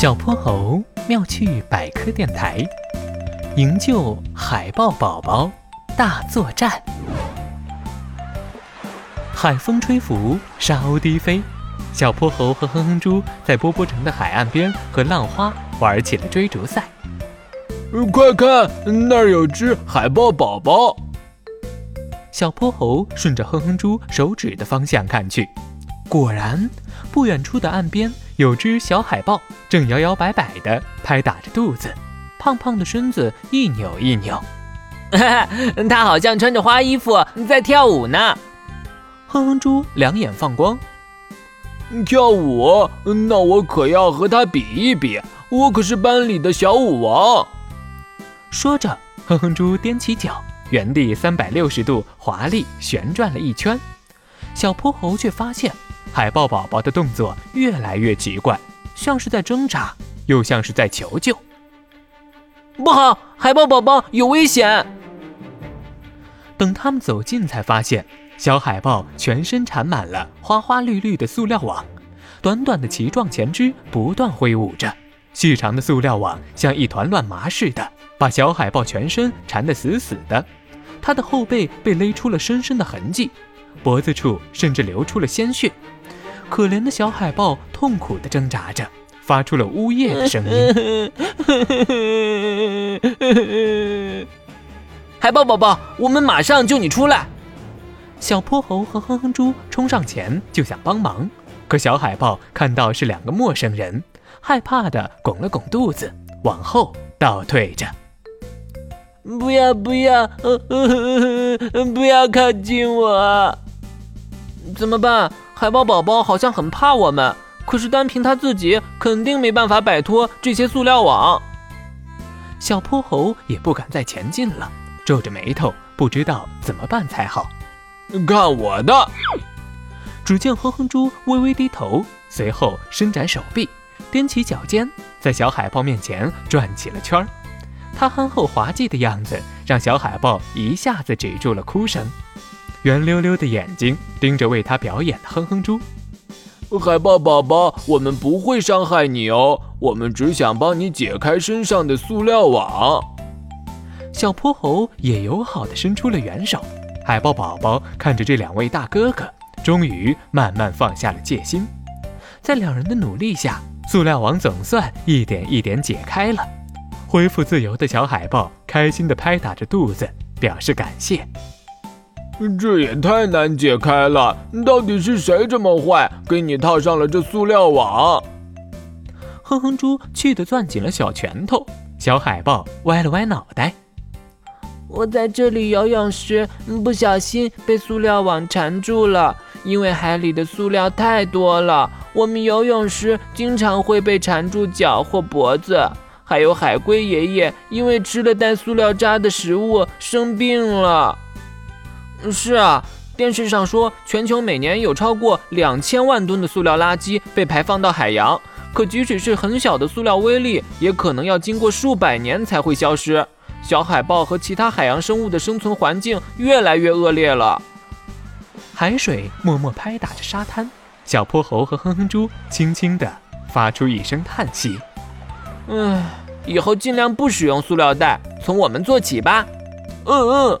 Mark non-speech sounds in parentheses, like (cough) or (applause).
小泼猴妙趣百科电台，营救海豹宝宝大作战。海风吹拂，沙鸥低飞，小泼猴和哼哼猪在波波城的海岸边和浪花玩起了追逐赛。快看，那儿有只海豹宝宝！小泼猴顺着哼哼猪手指的方向看去，果然，不远处的岸边有只小海豹，正摇摇摆摆地拍打着肚子，胖胖的身子一扭一扭。哈哈，它好像穿着花衣服在跳舞呢。哼哼猪两眼放光，跳舞？那我可要和它比一比，我可是班里的小舞王。说着，哼哼猪踮起脚，原地三百六十度华丽旋转了一圈。小泼猴却发现，海豹宝宝的动作越来越奇怪，像是在挣扎，又像是在求救。不好，海豹宝宝有危险！等他们走近，才发现小海豹全身缠满了花花绿绿的塑料网，短短的鳍状前肢不断挥舞着，细长的塑料网像一团乱麻似的。把小海豹全身缠得死死的，它的后背被勒出了深深的痕迹，脖子处甚至流出了鲜血。可怜的小海豹痛苦地挣扎着，发出了呜咽的声音。(laughs) 海豹宝宝，我们马上救你出来！小泼猴和哼哼猪冲上前就想帮忙，可小海豹看到是两个陌生人，害怕的拱了拱肚子，往后倒退着。不要不要，呃 (laughs) 呃不要靠近我！怎么办？海豹宝宝好像很怕我们，可是单凭他自己，肯定没办法摆脱这些塑料网。小泼猴也不敢再前进了，皱着眉头，不知道怎么办才好。看我的！只见哼哼猪微微低头，随后伸展手臂，踮起脚尖，在小海豹面前转起了圈儿。他憨厚滑稽的样子，让小海豹一下子止住了哭声，圆溜溜的眼睛盯着为他表演的哼哼猪。海豹宝宝，我们不会伤害你哦，我们只想帮你解开身上的塑料网。小泼猴也友好的伸出了援手。海豹宝宝看着这两位大哥哥，终于慢慢放下了戒心。在两人的努力下，塑料网总算一点一点解开了。恢复自由的小海豹开心地拍打着肚子，表示感谢。这也太难解开了，到底是谁这么坏，给你套上了这塑料网？哼哼猪气得攥紧了小拳头，小海豹歪了歪脑袋。我在这里游泳时不小心被塑料网缠住了，因为海里的塑料太多了，我们游泳时经常会被缠住脚或脖子。还有海龟爷爷，因为吃了带塑料渣的食物生病了。是啊，电视上说全球每年有超过两千万吨的塑料垃圾被排放到海洋，可即使是很小的塑料微粒，也可能要经过数百年才会消失。小海豹和其他海洋生物的生存环境越来越恶劣了。海水默默拍打着沙滩，小泼猴和哼哼猪轻轻地发出一声叹息。嗯，以后尽量不使用塑料袋，从我们做起吧。嗯嗯。